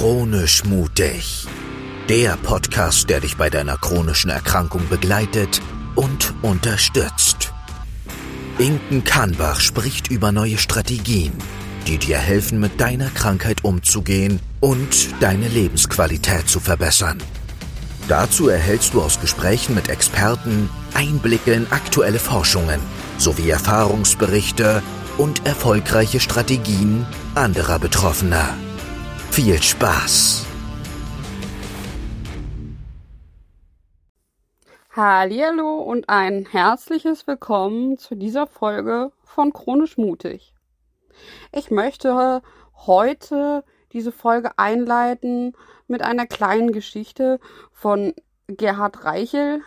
Chronisch mutig. Der Podcast, der dich bei deiner chronischen Erkrankung begleitet und unterstützt. Inken Kahnbach spricht über neue Strategien, die dir helfen, mit deiner Krankheit umzugehen und deine Lebensqualität zu verbessern. Dazu erhältst du aus Gesprächen mit Experten Einblicke in aktuelle Forschungen sowie Erfahrungsberichte und erfolgreiche Strategien anderer Betroffener. Viel Spaß! Hallo und ein herzliches Willkommen zu dieser Folge von Chronisch Mutig. Ich möchte heute diese Folge einleiten mit einer kleinen Geschichte von Gerhard Reichel.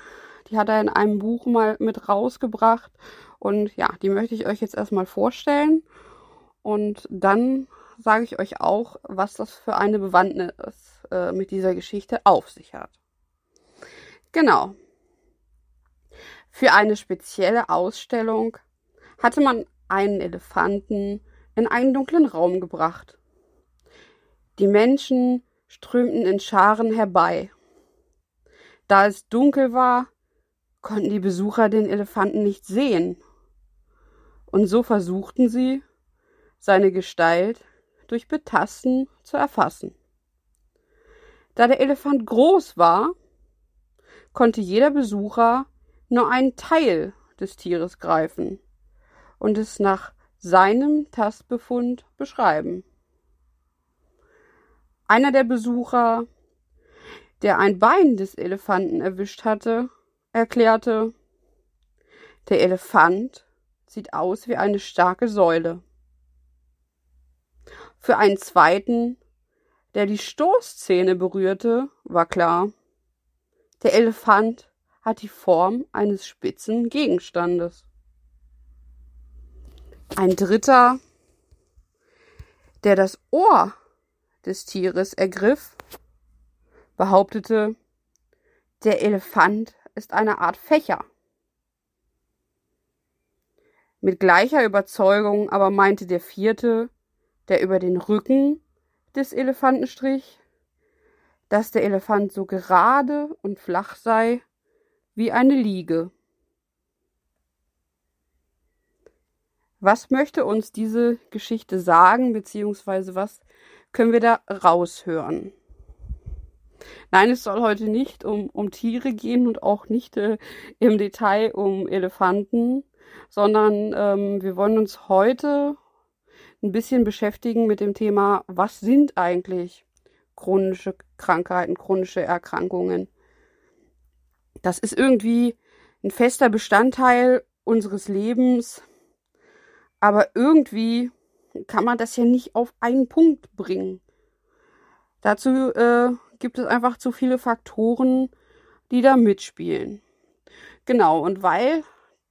Die hat er in einem Buch mal mit rausgebracht und ja, die möchte ich euch jetzt erstmal vorstellen und dann sage ich euch auch, was das für eine Bewandtnis äh, mit dieser Geschichte auf sich hat. Genau. Für eine spezielle Ausstellung hatte man einen Elefanten in einen dunklen Raum gebracht. Die Menschen strömten in Scharen herbei. Da es dunkel war, konnten die Besucher den Elefanten nicht sehen. Und so versuchten sie, seine Gestalt durch Betasten zu erfassen. Da der Elefant groß war, konnte jeder Besucher nur einen Teil des Tieres greifen und es nach seinem Tastbefund beschreiben. Einer der Besucher, der ein Bein des Elefanten erwischt hatte, erklärte, der Elefant sieht aus wie eine starke Säule. Für einen zweiten, der die Stoßzähne berührte, war klar, der Elefant hat die Form eines spitzen Gegenstandes. Ein dritter, der das Ohr des Tieres ergriff, behauptete, der Elefant ist eine Art Fächer. Mit gleicher Überzeugung aber meinte der vierte, der über den Rücken des Elefanten strich, dass der Elefant so gerade und flach sei wie eine Liege. Was möchte uns diese Geschichte sagen, beziehungsweise was können wir da raushören? Nein, es soll heute nicht um, um Tiere gehen und auch nicht äh, im Detail um Elefanten, sondern ähm, wir wollen uns heute ein bisschen beschäftigen mit dem Thema, was sind eigentlich chronische Krankheiten, chronische Erkrankungen. Das ist irgendwie ein fester Bestandteil unseres Lebens, aber irgendwie kann man das ja nicht auf einen Punkt bringen. Dazu äh, gibt es einfach zu viele Faktoren, die da mitspielen. Genau, und weil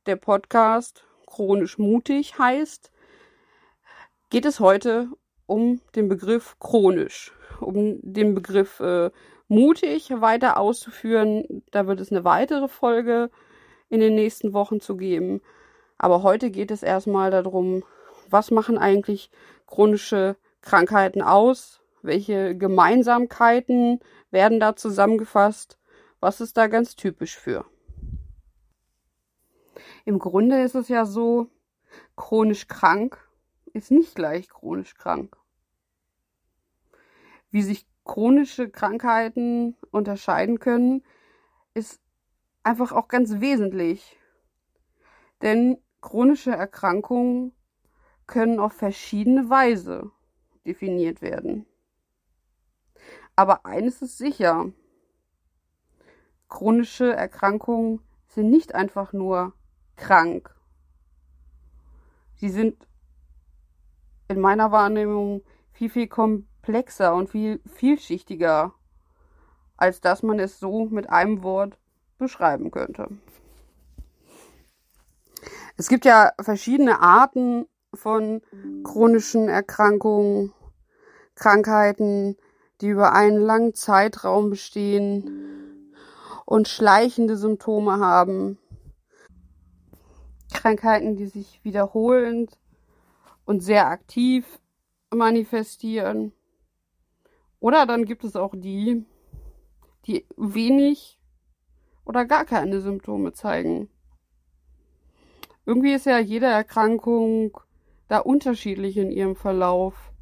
der Podcast chronisch mutig heißt, geht es heute um den Begriff chronisch, um den Begriff äh, mutig weiter auszuführen. Da wird es eine weitere Folge in den nächsten Wochen zu geben. Aber heute geht es erstmal darum, was machen eigentlich chronische Krankheiten aus? Welche Gemeinsamkeiten werden da zusammengefasst? Was ist da ganz typisch für? Im Grunde ist es ja so, chronisch krank ist nicht gleich chronisch krank. Wie sich chronische Krankheiten unterscheiden können, ist einfach auch ganz wesentlich. Denn chronische Erkrankungen können auf verschiedene Weise definiert werden. Aber eines ist sicher. Chronische Erkrankungen sind nicht einfach nur krank. Sie sind in meiner Wahrnehmung viel, viel komplexer und viel vielschichtiger, als dass man es so mit einem Wort beschreiben könnte. Es gibt ja verschiedene Arten von chronischen Erkrankungen, Krankheiten, die über einen langen Zeitraum bestehen und schleichende Symptome haben. Krankheiten, die sich wiederholend und sehr aktiv manifestieren Oder dann gibt es auch die, die wenig oder gar keine Symptome zeigen. Irgendwie ist ja jede Erkrankung da unterschiedlich in ihrem Verlauf.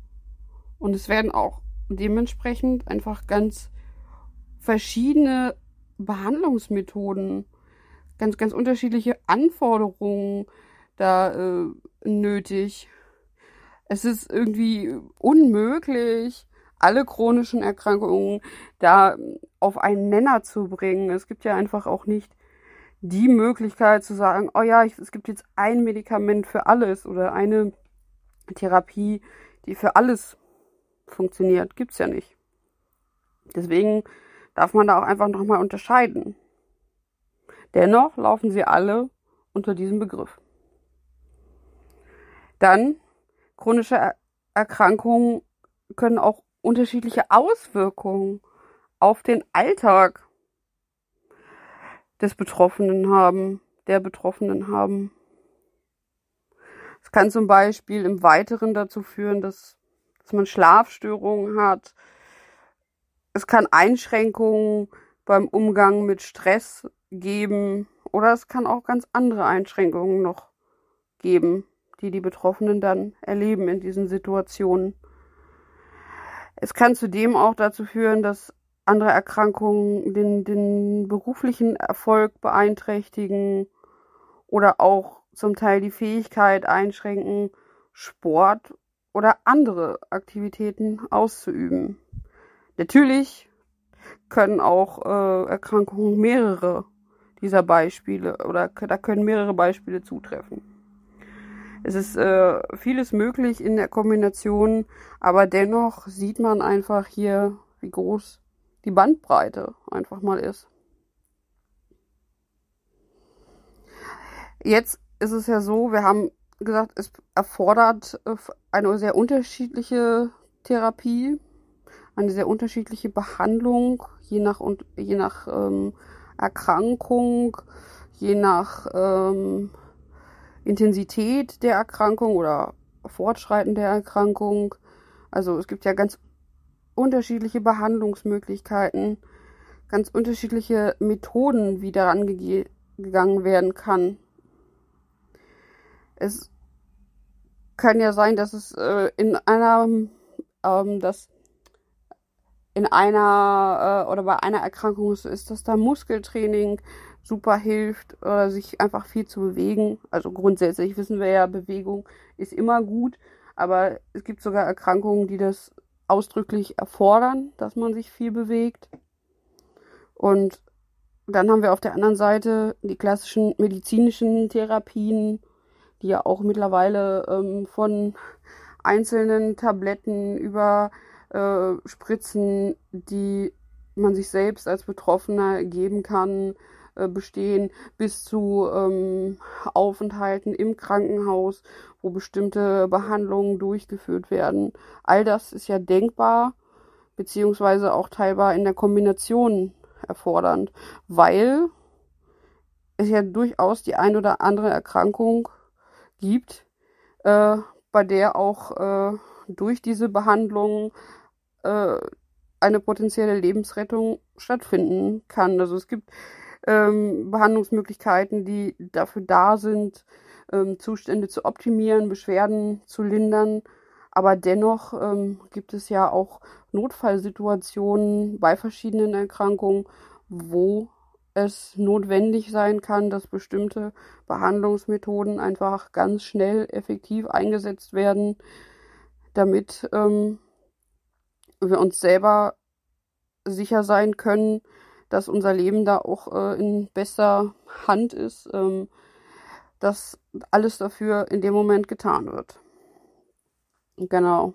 Und es werden auch dementsprechend einfach ganz verschiedene Behandlungsmethoden, ganz, ganz unterschiedliche Anforderungen da äh, nötig. Es ist irgendwie unmöglich, alle chronischen Erkrankungen da auf einen Nenner zu bringen. Es gibt ja einfach auch nicht die Möglichkeit zu sagen, oh ja, ich, es gibt jetzt ein Medikament für alles oder eine Therapie, die für alles funktioniert. Gibt's ja nicht. Deswegen darf man da auch einfach nochmal unterscheiden. Dennoch laufen sie alle unter diesem Begriff. Dann chronische Erkrankungen können auch unterschiedliche Auswirkungen auf den Alltag des Betroffenen haben, der Betroffenen haben. Es kann zum Beispiel im Weiteren dazu führen, dass, dass man Schlafstörungen hat. Es kann Einschränkungen beim Umgang mit Stress geben oder es kann auch ganz andere Einschränkungen noch geben, die die Betroffenen dann erleben in diesen Situationen. Es kann zudem auch dazu führen, dass andere Erkrankungen den, den beruflichen Erfolg beeinträchtigen oder auch zum Teil die Fähigkeit einschränken, Sport oder andere Aktivitäten auszuüben. Natürlich können auch äh, Erkrankungen mehrere dieser Beispiele oder da können mehrere Beispiele zutreffen. Es ist äh, vieles möglich in der Kombination, aber dennoch sieht man einfach hier, wie groß die Bandbreite einfach mal ist. Jetzt ist es ja so, wir haben gesagt, es erfordert äh, eine sehr unterschiedliche Therapie, eine sehr unterschiedliche Behandlung, je nach, je nach ähm, Erkrankung, je nach ähm, Intensität der Erkrankung oder Fortschreiten der Erkrankung. Also es gibt ja ganz unterschiedliche Behandlungsmöglichkeiten, ganz unterschiedliche Methoden, wie daran gegangen werden kann. Es kann ja sein, dass es äh, in einer, ähm, dass in einer äh, oder bei einer Erkrankung so ist, dass da Muskeltraining super hilft oder sich einfach viel zu bewegen. Also grundsätzlich wissen wir ja, Bewegung ist immer gut, aber es gibt sogar Erkrankungen, die das ausdrücklich erfordern, dass man sich viel bewegt. Und dann haben wir auf der anderen Seite die klassischen medizinischen Therapien, die ja auch mittlerweile ähm, von einzelnen Tabletten über äh, Spritzen, die man sich selbst als Betroffener geben kann, äh, bestehen, bis zu ähm, Aufenthalten im Krankenhaus, wo bestimmte Behandlungen durchgeführt werden. All das ist ja denkbar, beziehungsweise auch teilbar in der Kombination erfordernd, weil es ja durchaus die ein oder andere Erkrankung gibt, äh, bei der auch äh, durch diese Behandlung äh, eine potenzielle Lebensrettung stattfinden kann. Also es gibt ähm, Behandlungsmöglichkeiten, die dafür da sind, ähm, Zustände zu optimieren, Beschwerden zu lindern. Aber dennoch ähm, gibt es ja auch Notfallsituationen bei verschiedenen Erkrankungen, wo es notwendig sein kann, dass bestimmte Behandlungsmethoden einfach ganz schnell effektiv eingesetzt werden, damit ähm, wir uns selber sicher sein können, dass unser Leben da auch äh, in besser Hand ist, ähm, dass alles dafür in dem Moment getan wird. Genau.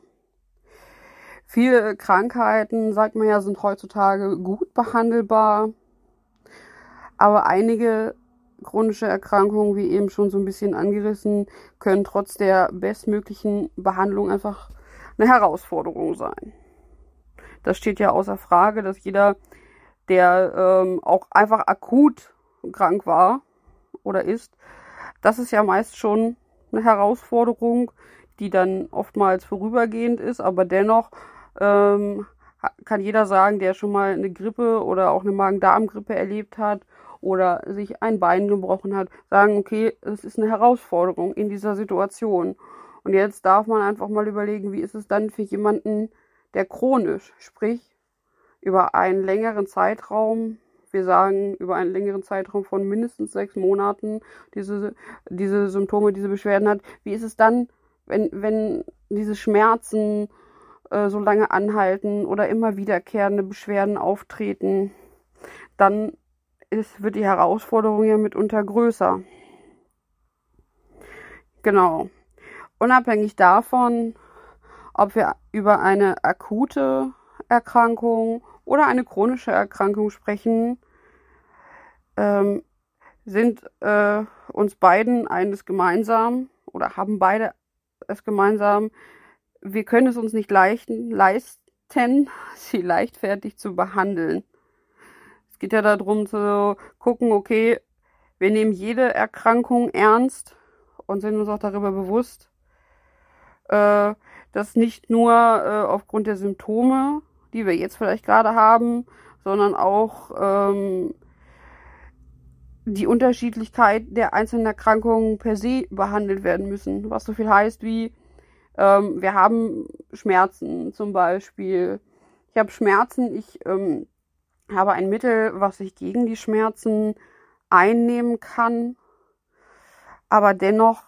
Viele Krankheiten, sagt man ja, sind heutzutage gut behandelbar, aber einige chronische Erkrankungen, wie eben schon so ein bisschen angerissen, können trotz der bestmöglichen Behandlung einfach eine Herausforderung sein. Das steht ja außer Frage, dass jeder der ähm, auch einfach akut krank war oder ist, das ist ja meist schon eine Herausforderung, die dann oftmals vorübergehend ist, aber dennoch ähm, kann jeder sagen, der schon mal eine Grippe oder auch eine Magen-Darm-Grippe erlebt hat oder sich ein Bein gebrochen hat, sagen, okay, es ist eine Herausforderung in dieser Situation. Und jetzt darf man einfach mal überlegen, wie ist es dann für jemanden, der chronisch, sprich über einen längeren Zeitraum, wir sagen über einen längeren Zeitraum von mindestens sechs Monaten diese, diese Symptome, diese Beschwerden hat, wie ist es dann, wenn, wenn diese Schmerzen äh, so lange anhalten oder immer wiederkehrende Beschwerden auftreten, dann ist, wird die Herausforderung ja mitunter größer. Genau. Unabhängig davon, ob wir über eine akute Erkrankung oder eine chronische Erkrankung sprechen, ähm, sind äh, uns beiden eines gemeinsam oder haben beide es gemeinsam, wir können es uns nicht leichten, leisten, sie leichtfertig zu behandeln. Es geht ja darum zu gucken, okay, wir nehmen jede Erkrankung ernst und sind uns auch darüber bewusst, äh, dass nicht nur äh, aufgrund der Symptome, die wir jetzt vielleicht gerade haben, sondern auch ähm, die Unterschiedlichkeit der einzelnen Erkrankungen per se behandelt werden müssen. Was so viel heißt wie, ähm, wir haben Schmerzen zum Beispiel. Ich habe Schmerzen, ich ähm, habe ein Mittel, was ich gegen die Schmerzen einnehmen kann. Aber dennoch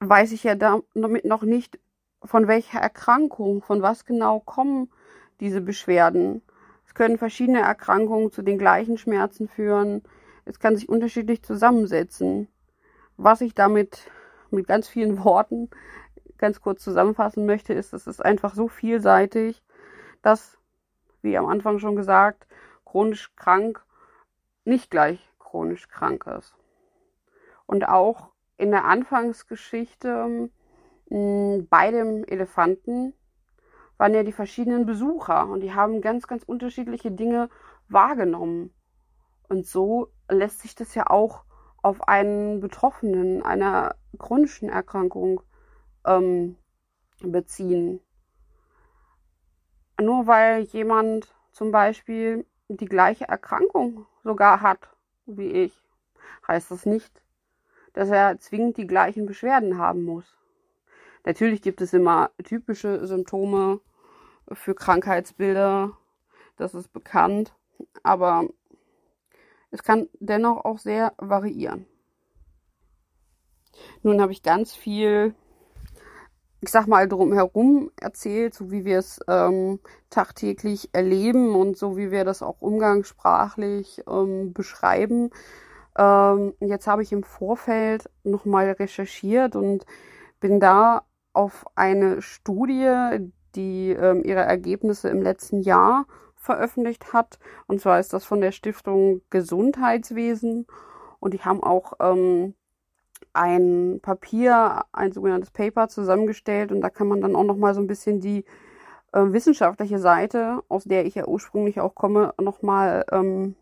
weiß ich ja damit noch nicht, von welcher Erkrankung, von was genau kommen diese Beschwerden. Es können verschiedene Erkrankungen zu den gleichen Schmerzen führen. Es kann sich unterschiedlich zusammensetzen. Was ich damit mit ganz vielen Worten ganz kurz zusammenfassen möchte, ist, es ist einfach so vielseitig, dass, wie am Anfang schon gesagt, chronisch krank nicht gleich chronisch krank ist. Und auch in der Anfangsgeschichte mh, bei dem Elefanten waren ja die verschiedenen Besucher und die haben ganz, ganz unterschiedliche Dinge wahrgenommen. Und so lässt sich das ja auch auf einen Betroffenen einer chronischen Erkrankung ähm, beziehen. Nur weil jemand zum Beispiel die gleiche Erkrankung sogar hat wie ich, heißt das nicht, dass er zwingend die gleichen Beschwerden haben muss. Natürlich gibt es immer typische Symptome für Krankheitsbilder, das ist bekannt, aber es kann dennoch auch sehr variieren. Nun habe ich ganz viel, ich sag mal, drumherum erzählt, so wie wir es ähm, tagtäglich erleben und so wie wir das auch umgangssprachlich ähm, beschreiben. Ähm, jetzt habe ich im Vorfeld nochmal recherchiert und bin da auf eine Studie, die ähm, ihre Ergebnisse im letzten Jahr veröffentlicht hat. Und zwar ist das von der Stiftung Gesundheitswesen. Und die haben auch ähm, ein Papier, ein sogenanntes Paper zusammengestellt. Und da kann man dann auch nochmal so ein bisschen die äh, wissenschaftliche Seite, aus der ich ja ursprünglich auch komme, nochmal ähm,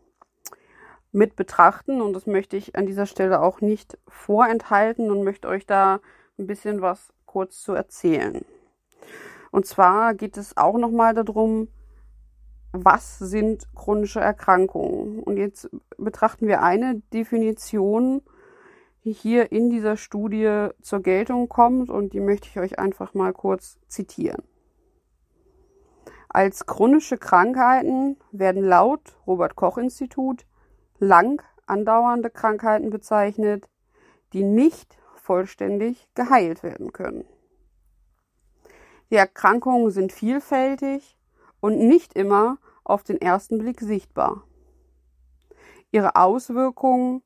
mit betrachten. Und das möchte ich an dieser Stelle auch nicht vorenthalten und möchte euch da ein bisschen was kurz zu erzählen. Und zwar geht es auch nochmal darum, was sind chronische Erkrankungen. Und jetzt betrachten wir eine Definition, die hier in dieser Studie zur Geltung kommt und die möchte ich euch einfach mal kurz zitieren. Als chronische Krankheiten werden laut Robert Koch Institut lang andauernde Krankheiten bezeichnet, die nicht vollständig geheilt werden können. Die Erkrankungen sind vielfältig und nicht immer auf den ersten Blick sichtbar. Ihre Auswirkungen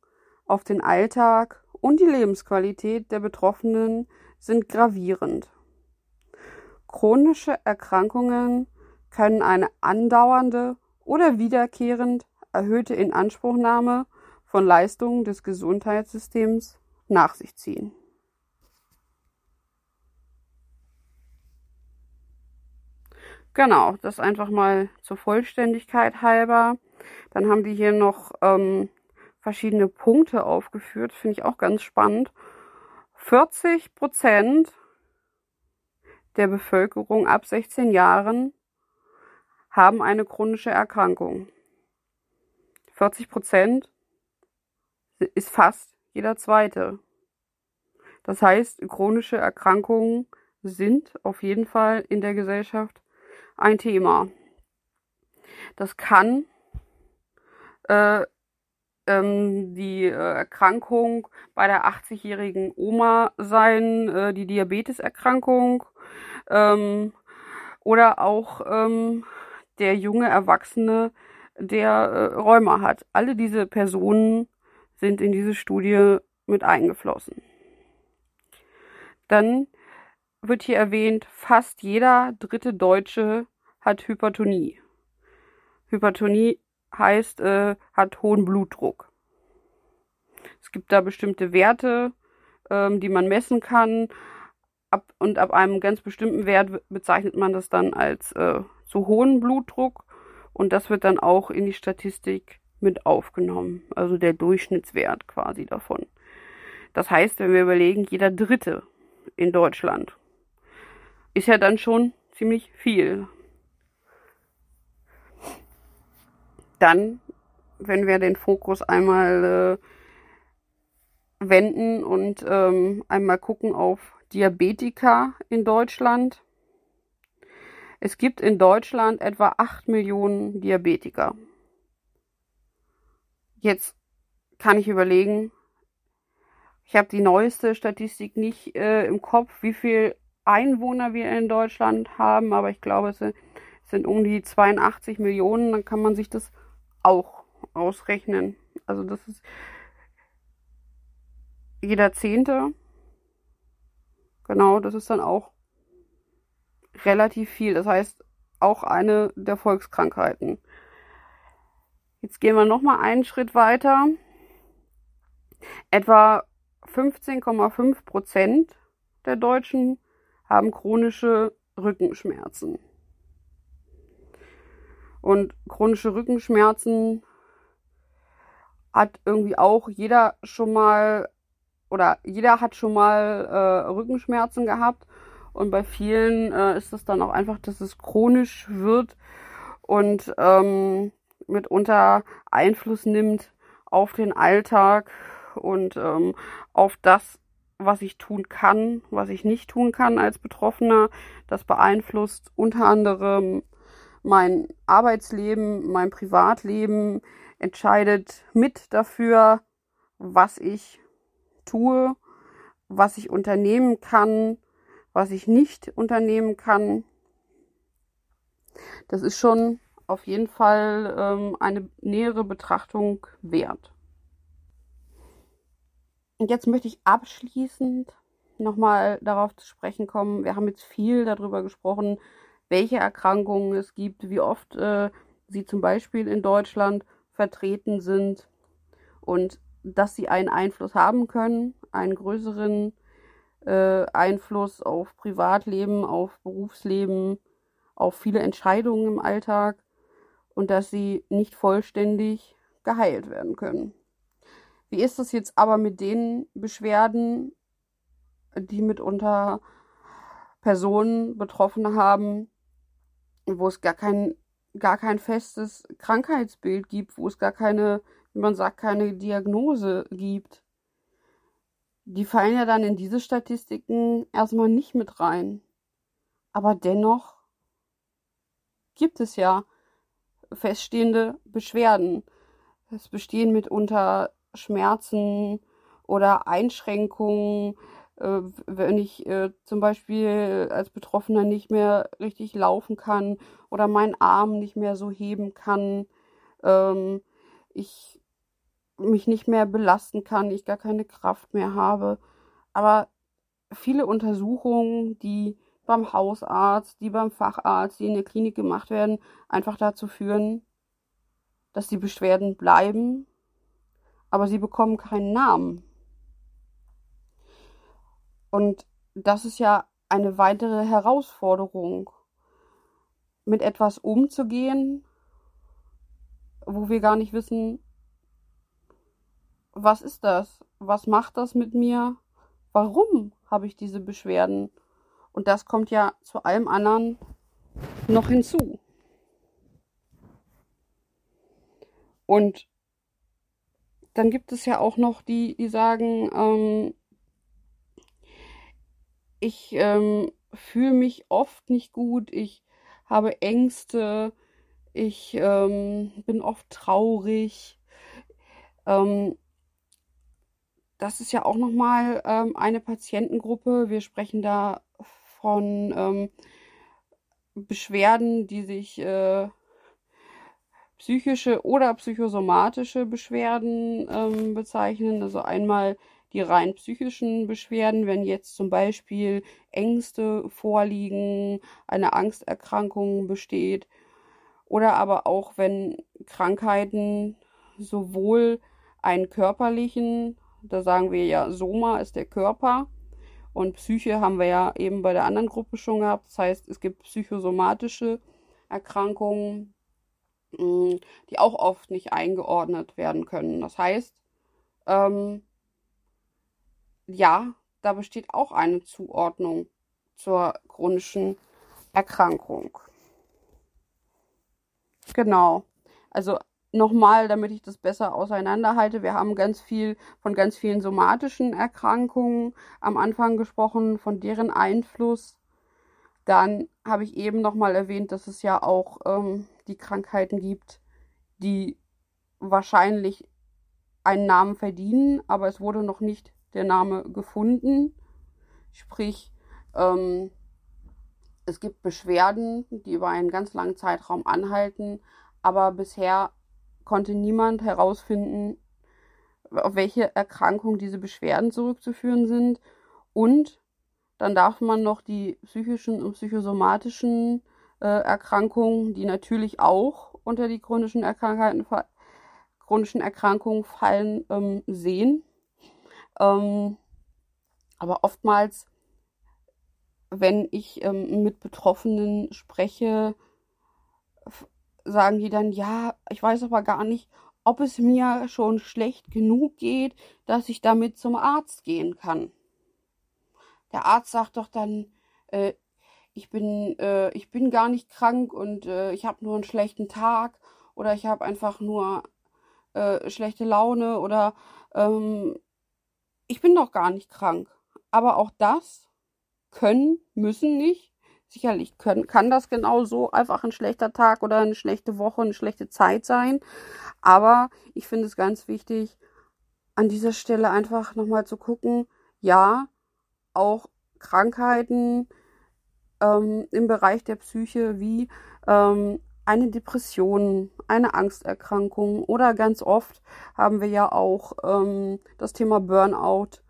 auf den Alltag und die Lebensqualität der Betroffenen sind gravierend. Chronische Erkrankungen können eine andauernde oder wiederkehrend erhöhte Inanspruchnahme von Leistungen des Gesundheitssystems nach sich ziehen. Genau, das einfach mal zur Vollständigkeit halber. Dann haben die hier noch ähm, verschiedene Punkte aufgeführt, finde ich auch ganz spannend. 40 Prozent der Bevölkerung ab 16 Jahren haben eine chronische Erkrankung. 40 Prozent ist fast jeder zweite. Das heißt, chronische Erkrankungen sind auf jeden Fall in der Gesellschaft ein Thema. Das kann äh, ähm, die äh, Erkrankung bei der 80-jährigen Oma sein, äh, die Diabeteserkrankung ähm, oder auch ähm, der junge Erwachsene, der äh, Rheuma hat. Alle diese Personen sind in diese Studie mit eingeflossen. Dann wird hier erwähnt, fast jeder dritte Deutsche hat Hypertonie. Hypertonie heißt, äh, hat hohen Blutdruck. Es gibt da bestimmte Werte, ähm, die man messen kann. Ab, und ab einem ganz bestimmten Wert bezeichnet man das dann als äh, zu hohen Blutdruck. Und das wird dann auch in die Statistik mit aufgenommen. Also der Durchschnittswert quasi davon. Das heißt, wenn wir überlegen, jeder Dritte in Deutschland ist ja dann schon ziemlich viel. Dann, wenn wir den Fokus einmal äh, wenden und ähm, einmal gucken auf Diabetiker in Deutschland. Es gibt in Deutschland etwa 8 Millionen Diabetiker. Jetzt kann ich überlegen, ich habe die neueste Statistik nicht äh, im Kopf, wie viel Einwohner wir in Deutschland haben, aber ich glaube, es sind, um die 82 Millionen. Dann kann man sich das auch ausrechnen. Also das ist jeder Zehnte. Genau, das ist dann auch relativ viel. Das heißt, auch eine der Volkskrankheiten. Jetzt gehen wir nochmal einen Schritt weiter. Etwa 15,5 Prozent der Deutschen haben chronische Rückenschmerzen. Und chronische Rückenschmerzen hat irgendwie auch jeder schon mal oder jeder hat schon mal äh, Rückenschmerzen gehabt. Und bei vielen äh, ist es dann auch einfach, dass es chronisch wird und ähm, mitunter Einfluss nimmt auf den Alltag und ähm, auf das, was ich tun kann, was ich nicht tun kann als Betroffener. Das beeinflusst unter anderem mein Arbeitsleben, mein Privatleben entscheidet mit dafür, was ich tue, was ich unternehmen kann, was ich nicht unternehmen kann. Das ist schon auf jeden Fall ähm, eine nähere Betrachtung wert. Und jetzt möchte ich abschließend nochmal darauf zu sprechen kommen. Wir haben jetzt viel darüber gesprochen, welche Erkrankungen es gibt, wie oft äh, sie zum Beispiel in Deutschland vertreten sind und dass sie einen Einfluss haben können, einen größeren äh, Einfluss auf Privatleben, auf Berufsleben, auf viele Entscheidungen im Alltag und dass sie nicht vollständig geheilt werden können. Wie ist das jetzt aber mit den Beschwerden, die mitunter Personen betroffen haben, wo es gar kein, gar kein festes Krankheitsbild gibt, wo es gar keine, wie man sagt, keine Diagnose gibt. Die fallen ja dann in diese Statistiken erstmal nicht mit rein. Aber dennoch gibt es ja feststehende Beschwerden. Es bestehen mitunter Schmerzen oder Einschränkungen äh, wenn ich äh, zum Beispiel als Betroffener nicht mehr richtig laufen kann oder meinen Arm nicht mehr so heben kann, ähm, ich mich nicht mehr belasten kann, ich gar keine Kraft mehr habe. Aber viele Untersuchungen, die beim Hausarzt, die beim Facharzt, die in der Klinik gemacht werden, einfach dazu führen, dass die Beschwerden bleiben, aber sie bekommen keinen Namen. Und das ist ja eine weitere Herausforderung, mit etwas umzugehen, wo wir gar nicht wissen, was ist das? Was macht das mit mir? Warum habe ich diese Beschwerden? Und das kommt ja zu allem anderen noch hinzu. Und dann gibt es ja auch noch die, die sagen, ähm, ich ähm, fühle mich oft nicht gut, ich habe Ängste, ich ähm, bin oft traurig. Ähm, das ist ja auch nochmal ähm, eine Patientengruppe. Wir sprechen da von ähm, Beschwerden, die sich äh, psychische oder psychosomatische Beschwerden ähm, bezeichnen. Also einmal die rein psychischen Beschwerden, wenn jetzt zum Beispiel Ängste vorliegen, eine Angsterkrankung besteht oder aber auch wenn Krankheiten sowohl einen körperlichen, da sagen wir ja, Soma ist der Körper und Psyche haben wir ja eben bei der anderen Gruppe schon gehabt. Das heißt, es gibt psychosomatische Erkrankungen, die auch oft nicht eingeordnet werden können. Das heißt, ähm, ja, da besteht auch eine Zuordnung zur chronischen Erkrankung. Genau. Also nochmal, damit ich das besser auseinanderhalte, wir haben ganz viel von ganz vielen somatischen Erkrankungen am Anfang gesprochen, von deren Einfluss. Dann habe ich eben nochmal erwähnt, dass es ja auch ähm, die Krankheiten gibt, die wahrscheinlich einen Namen verdienen, aber es wurde noch nicht der Name gefunden. Sprich, ähm, es gibt Beschwerden, die über einen ganz langen Zeitraum anhalten, aber bisher konnte niemand herausfinden, auf welche Erkrankung diese Beschwerden zurückzuführen sind. Und dann darf man noch die psychischen und psychosomatischen äh, Erkrankungen, die natürlich auch unter die chronischen Erkrankheiten chronischen Erkrankungen fallen, ähm, sehen. Ähm, aber oftmals, wenn ich ähm, mit Betroffenen spreche, sagen die dann, ja, ich weiß aber gar nicht, ob es mir schon schlecht genug geht, dass ich damit zum Arzt gehen kann. Der Arzt sagt doch dann, äh, ich bin, äh, ich bin gar nicht krank und äh, ich habe nur einen schlechten Tag oder ich habe einfach nur äh, schlechte Laune oder ähm, ich bin doch gar nicht krank. Aber auch das können, müssen nicht. Sicherlich können, kann das genauso einfach ein schlechter Tag oder eine schlechte Woche, eine schlechte Zeit sein. Aber ich finde es ganz wichtig, an dieser Stelle einfach nochmal zu gucken, ja, auch Krankheiten ähm, im Bereich der Psyche wie ähm, eine Depression, eine Angsterkrankung oder ganz oft haben wir ja auch ähm, das Thema Burnout,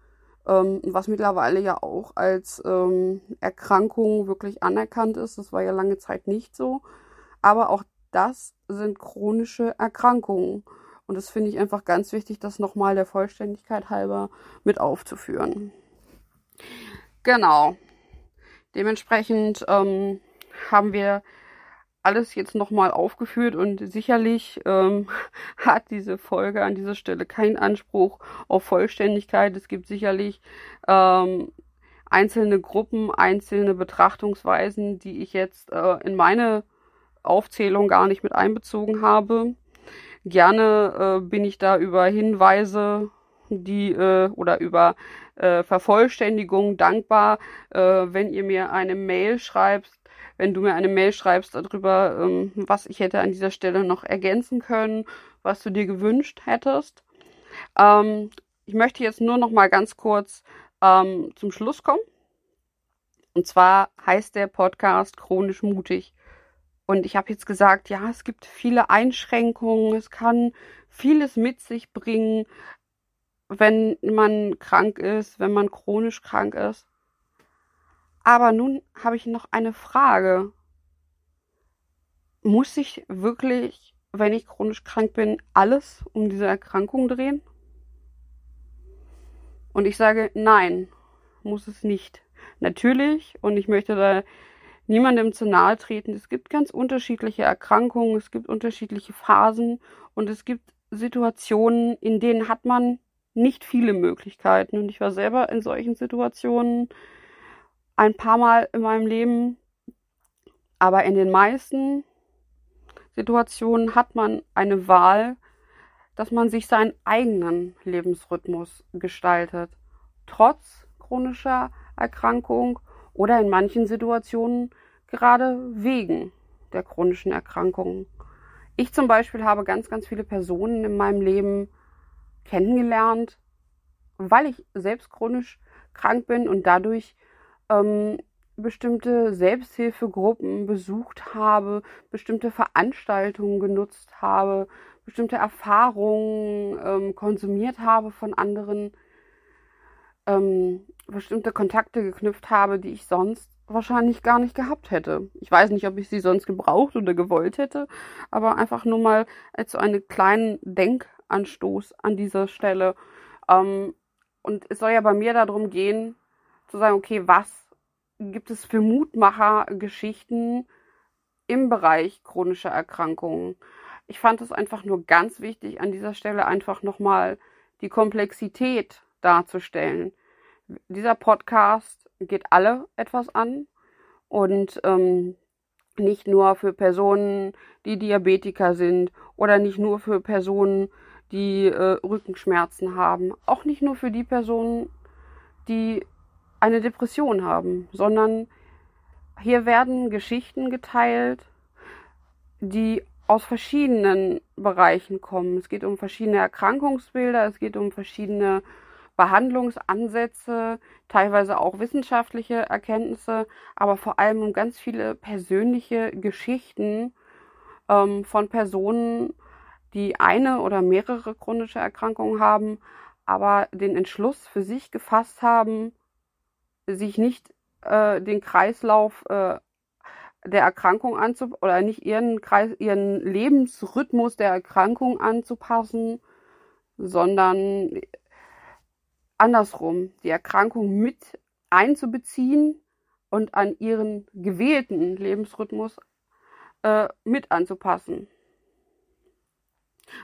ähm, was mittlerweile ja auch als ähm, Erkrankung wirklich anerkannt ist. Das war ja lange Zeit nicht so. Aber auch das sind chronische Erkrankungen. Und das finde ich einfach ganz wichtig, das nochmal der Vollständigkeit halber mit aufzuführen. Genau. Dementsprechend ähm, haben wir alles jetzt nochmal aufgeführt und sicherlich ähm, hat diese Folge an dieser Stelle keinen Anspruch auf Vollständigkeit. Es gibt sicherlich ähm, einzelne Gruppen, einzelne Betrachtungsweisen, die ich jetzt äh, in meine Aufzählung gar nicht mit einbezogen habe. Gerne äh, bin ich da über Hinweise, die äh, oder über äh, Vervollständigung dankbar, äh, wenn ihr mir eine Mail schreibt wenn du mir eine Mail schreibst darüber, ähm, was ich hätte an dieser Stelle noch ergänzen können, was du dir gewünscht hättest. Ähm, ich möchte jetzt nur noch mal ganz kurz ähm, zum Schluss kommen. Und zwar heißt der Podcast Chronisch mutig. Und ich habe jetzt gesagt, ja, es gibt viele Einschränkungen, es kann vieles mit sich bringen, wenn man krank ist, wenn man chronisch krank ist. Aber nun habe ich noch eine Frage. Muss ich wirklich, wenn ich chronisch krank bin, alles um diese Erkrankung drehen? Und ich sage, nein, muss es nicht. Natürlich, und ich möchte da niemandem zu nahe treten, es gibt ganz unterschiedliche Erkrankungen, es gibt unterschiedliche Phasen und es gibt Situationen, in denen hat man nicht viele Möglichkeiten. Und ich war selber in solchen Situationen, ein paar Mal in meinem Leben, aber in den meisten Situationen hat man eine Wahl, dass man sich seinen eigenen Lebensrhythmus gestaltet, trotz chronischer Erkrankung oder in manchen Situationen gerade wegen der chronischen Erkrankungen. Ich zum Beispiel habe ganz, ganz viele Personen in meinem Leben kennengelernt, weil ich selbst chronisch krank bin und dadurch ähm, bestimmte Selbsthilfegruppen besucht habe, bestimmte Veranstaltungen genutzt habe, bestimmte Erfahrungen ähm, konsumiert habe von anderen, ähm, bestimmte Kontakte geknüpft habe, die ich sonst wahrscheinlich gar nicht gehabt hätte. Ich weiß nicht, ob ich sie sonst gebraucht oder gewollt hätte, aber einfach nur mal als so einen kleinen Denkanstoß an dieser Stelle. Ähm, und es soll ja bei mir darum gehen, zu sagen, okay, was gibt es für Mutmacher-Geschichten im Bereich chronischer Erkrankungen? Ich fand es einfach nur ganz wichtig, an dieser Stelle einfach nochmal die Komplexität darzustellen. Dieser Podcast geht alle etwas an und ähm, nicht nur für Personen, die Diabetiker sind oder nicht nur für Personen, die äh, Rückenschmerzen haben, auch nicht nur für die Personen, die eine Depression haben, sondern hier werden Geschichten geteilt, die aus verschiedenen Bereichen kommen. Es geht um verschiedene Erkrankungsbilder, es geht um verschiedene Behandlungsansätze, teilweise auch wissenschaftliche Erkenntnisse, aber vor allem um ganz viele persönliche Geschichten ähm, von Personen, die eine oder mehrere chronische Erkrankungen haben, aber den Entschluss für sich gefasst haben, sich nicht äh, den Kreislauf äh, der Erkrankung anzupassen oder nicht ihren, Kreis, ihren Lebensrhythmus der Erkrankung anzupassen, sondern andersrum, die Erkrankung mit einzubeziehen und an ihren gewählten Lebensrhythmus äh, mit anzupassen.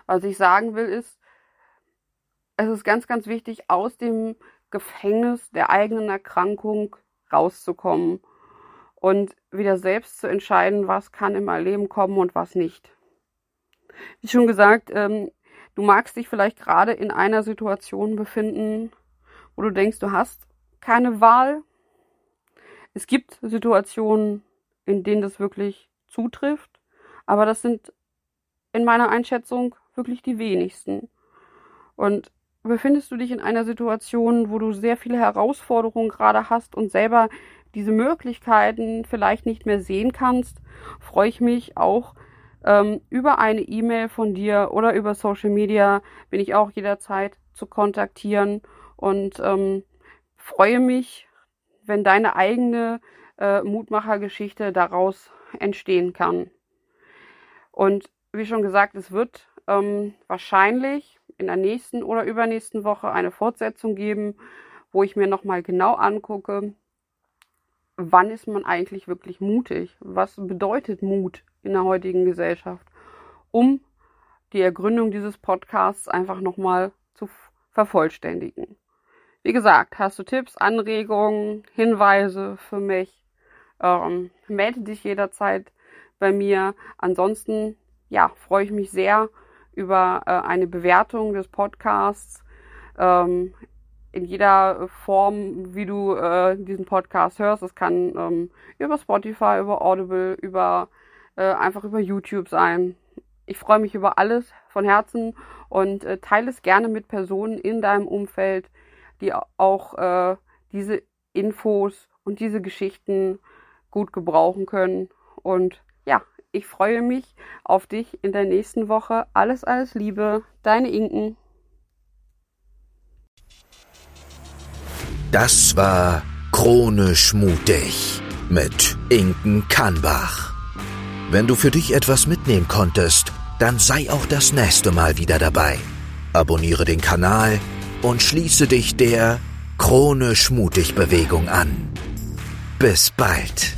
Was ich sagen will ist, es ist ganz, ganz wichtig, aus dem Gefängnis der eigenen Erkrankung rauszukommen und wieder selbst zu entscheiden, was kann in mein Leben kommen und was nicht. Wie schon gesagt, ähm, du magst dich vielleicht gerade in einer Situation befinden, wo du denkst, du hast keine Wahl. Es gibt Situationen, in denen das wirklich zutrifft, aber das sind in meiner Einschätzung wirklich die wenigsten. Und befindest du dich in einer Situation, wo du sehr viele Herausforderungen gerade hast und selber diese Möglichkeiten vielleicht nicht mehr sehen kannst, freue ich mich auch ähm, über eine E-Mail von dir oder über Social Media bin ich auch jederzeit zu kontaktieren und ähm, freue mich, wenn deine eigene äh, Mutmachergeschichte daraus entstehen kann. Und wie schon gesagt, es wird ähm, wahrscheinlich in der nächsten oder übernächsten Woche eine Fortsetzung geben, wo ich mir nochmal genau angucke, wann ist man eigentlich wirklich mutig? Was bedeutet Mut in der heutigen Gesellschaft? Um die Ergründung dieses Podcasts einfach nochmal zu vervollständigen. Wie gesagt, hast du Tipps, Anregungen, Hinweise für mich? Ähm, melde dich jederzeit bei mir. Ansonsten, ja, freue ich mich sehr über äh, eine Bewertung des Podcasts ähm, in jeder Form, wie du äh, diesen Podcast hörst. Es kann ähm, über Spotify, über Audible, über äh, einfach über YouTube sein. Ich freue mich über alles von Herzen und äh, teile es gerne mit Personen in deinem Umfeld, die auch äh, diese Infos und diese Geschichten gut gebrauchen können. Und ich freue mich auf dich in der nächsten Woche. Alles, alles Liebe, deine Inken. Das war Chronisch mutig mit Inken Kannbach. Wenn du für dich etwas mitnehmen konntest, dann sei auch das nächste Mal wieder dabei. Abonniere den Kanal und schließe dich der Chronisch mutig Bewegung an. Bis bald.